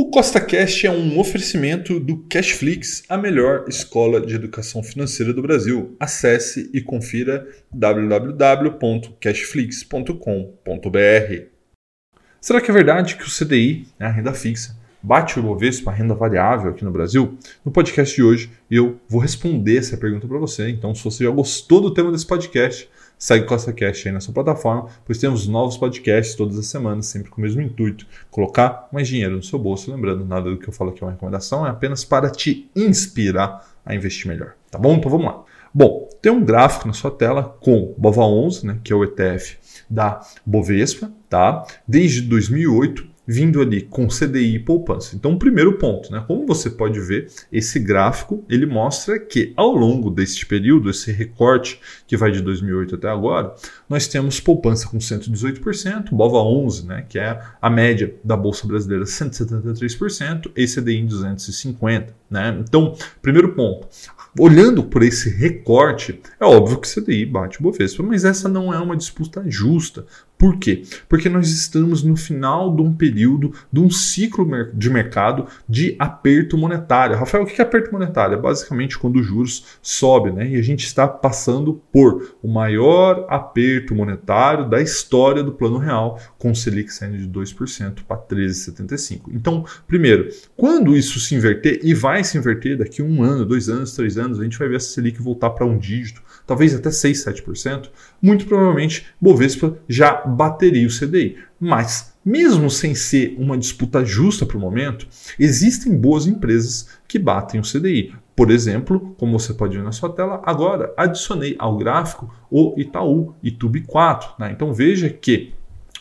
O CostaCast é um oferecimento do Cashflix, a melhor escola de educação financeira do Brasil. Acesse e confira www.cashflix.com.br. Será que é verdade que o CDI, né, a renda fixa, bate o Ibovespa, a renda variável aqui no Brasil? No podcast de hoje eu vou responder essa pergunta para você. Então, se você já gostou do tema desse podcast, Segue o CostaCast aí na sua plataforma, pois temos novos podcasts todas as semanas, sempre com o mesmo intuito: colocar mais dinheiro no seu bolso. Lembrando, nada do que eu falo aqui é uma recomendação, é apenas para te inspirar a investir melhor. Tá bom? Então vamos lá. Bom, tem um gráfico na sua tela com BOVA11, né, que é o ETF da Bovespa, tá? Desde 2008 vindo ali com CDI e poupança. Então, o primeiro ponto, né? Como você pode ver, esse gráfico ele mostra que ao longo deste período, esse recorte que vai de 2008 até agora, nós temos poupança com 118%, BOVA 11, né, que é a média da bolsa brasileira 173% e CDI em 250, né? Então, primeiro ponto, olhando por esse recorte, é óbvio que CDI bate o Bovespa, mas essa não é uma disputa justa. Por quê? Porque nós estamos no final de um período, de um ciclo de mercado de aperto monetário. Rafael, o que é aperto monetário? É basicamente quando os juros sobem, né? E a gente está passando por o maior aperto monetário da história do Plano Real, com o Selic saindo de 2% para 13,75%. Então, primeiro, quando isso se inverter, e vai se inverter daqui um ano, dois anos, três anos, a gente vai ver a Selic voltar para um dígito, talvez até 6, 7%, muito provavelmente Bovespa já bateria o CDI. Mas, mesmo sem ser uma disputa justa para o momento, existem boas empresas que batem o CDI. Por exemplo, como você pode ver na sua tela, agora adicionei ao gráfico o Itaú Itube 4. Né? Então veja que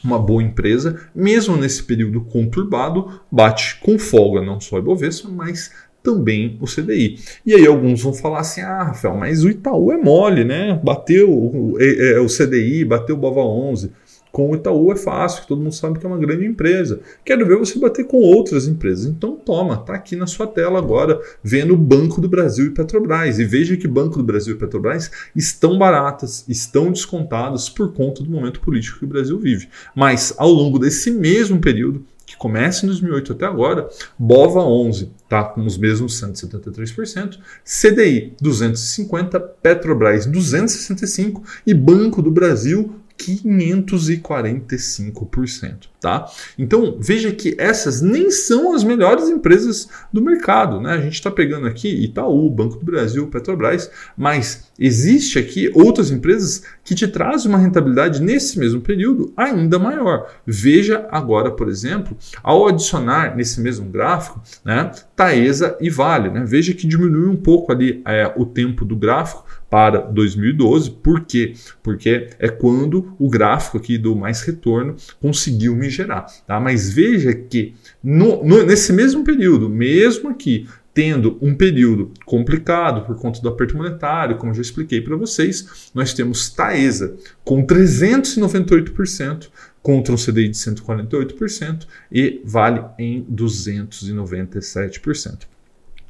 uma boa empresa, mesmo nesse período conturbado, bate com folga não só a Ibovespa, mas também o CDI. E aí alguns vão falar assim, ah, Rafael, mas o Itaú é mole, né? Bateu o, é, é, o CDI, bateu o Bova 11. Com o Itaú é fácil, todo mundo sabe que é uma grande empresa. Quero ver você bater com outras empresas. Então toma, tá aqui na sua tela agora, vendo o Banco do Brasil e Petrobras. E veja que Banco do Brasil e Petrobras estão baratas, estão descontadas por conta do momento político que o Brasil vive. Mas ao longo desse mesmo período, que começa em 2008 até agora, BOVA 11 está com os mesmos 173%, CDI 250%, Petrobras 265% e Banco do Brasil 545%, tá? Então, veja que essas nem são as melhores empresas do mercado, né? A gente está pegando aqui Itaú, Banco do Brasil, Petrobras, mas existe aqui outras empresas que te trazem uma rentabilidade nesse mesmo período ainda maior. Veja agora, por exemplo, ao adicionar nesse mesmo gráfico, né, Taesa e Vale, né? Veja que diminui um pouco ali é, o tempo do gráfico para 2012. Por quê? Porque é quando o gráfico aqui do mais retorno conseguiu me gerar. Tá? Mas veja que no, no, nesse mesmo período, mesmo aqui tendo um período complicado por conta do aperto monetário, como já expliquei para vocês, nós temos Taesa com 398% contra um CDI de 148% e Vale em 297%.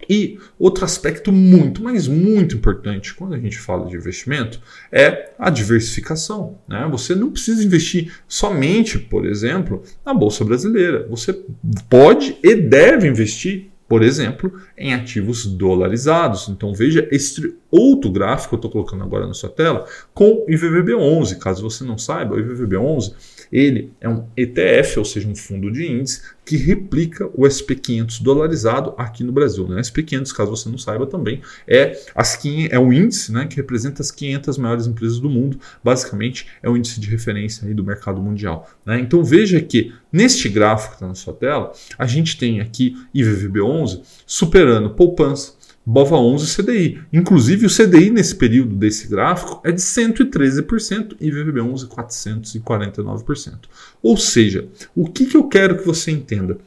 E outro aspecto muito, mas muito importante quando a gente fala de investimento é a diversificação. Né? Você não precisa investir somente, por exemplo, na Bolsa Brasileira. Você pode e deve investir por exemplo, em ativos dolarizados. Então veja outro gráfico que eu estou colocando agora na sua tela com o IVVB11. Caso você não saiba, o IVVB11 ele é um ETF, ou seja, um fundo de índice que replica o SP500 dolarizado aqui no Brasil. Né? SP500, caso você não saiba também, é, as, é índice né, que representa as 500 maiores empresas do mundo. Basicamente, é o índice de referência aí do mercado mundial. Né? Então veja que neste gráfico que está na sua tela, a gente tem aqui IVVB11 superando poupança, BOVA 11 CDI. Inclusive, o CDI nesse período desse gráfico é de 113% e VVB 11 449%. Ou seja, o que, que eu quero que você entenda?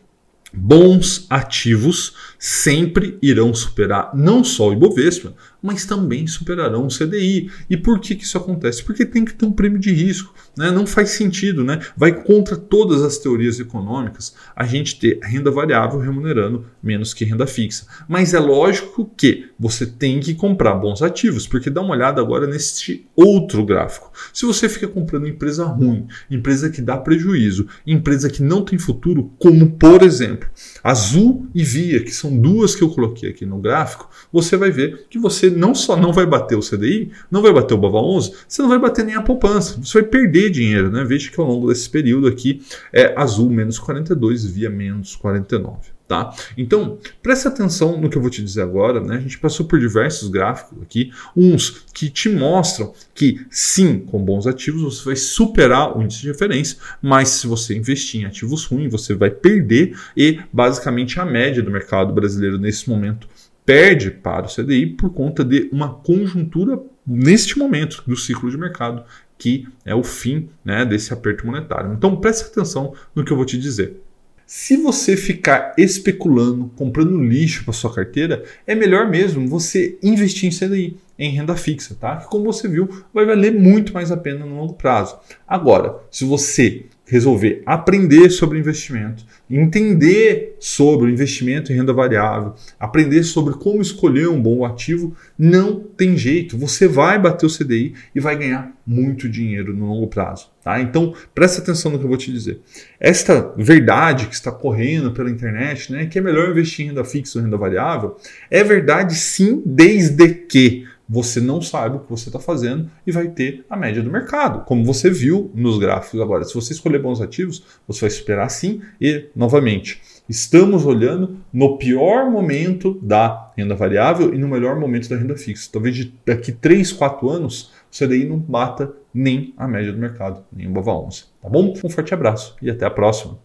Bons ativos sempre irão superar não só o Ibovespa, mas também superarão o CDI. E por que, que isso acontece? Porque tem que ter um prêmio de risco. Né? Não faz sentido, né? vai contra todas as teorias econômicas a gente ter renda variável remunerando menos que renda fixa. Mas é lógico que você tem que comprar bons ativos, porque dá uma olhada agora neste outro gráfico. Se você fica comprando empresa ruim, empresa que dá prejuízo, empresa que não tem futuro, como por exemplo Azul e Via, que são duas que eu coloquei aqui no gráfico, você vai ver que você não só não vai bater o CDI, não vai bater o BAVA 11, você não vai bater nem a poupança, você vai perder dinheiro, né? Veja que ao longo desse período aqui é Azul menos 42, Via menos 49. Tá? Então, preste atenção no que eu vou te dizer agora. Né? A gente passou por diversos gráficos aqui, uns que te mostram que sim, com bons ativos você vai superar o índice de referência, mas se você investir em ativos ruins, você vai perder e basicamente a média do mercado brasileiro nesse momento perde para o CDI por conta de uma conjuntura neste momento do ciclo de mercado que é o fim né, desse aperto monetário. Então preste atenção no que eu vou te dizer. Se você ficar especulando, comprando lixo para sua carteira, é melhor mesmo você investir em CDI, em renda fixa, tá? Que como você viu, vai valer muito mais a pena no longo prazo. Agora, se você resolver aprender sobre investimento, entender sobre investimento em renda variável, aprender sobre como escolher um bom ativo, não tem jeito. Você vai bater o CDI e vai ganhar muito dinheiro no longo prazo. Tá? Então, presta atenção no que eu vou te dizer. Esta verdade que está correndo pela internet, né, que é melhor investir em renda fixa ou renda variável, é verdade sim, desde que você não sabe o que você está fazendo e vai ter a média do mercado, como você viu nos gráficos agora. Se você escolher bons ativos, você vai superar sim e, novamente, estamos olhando no pior momento da renda variável e no melhor momento da renda fixa. Talvez daqui 3, 4 anos, o CDI não bata nem a média do mercado, nem o BOVA 11. Tá bom? Um forte abraço e até a próxima.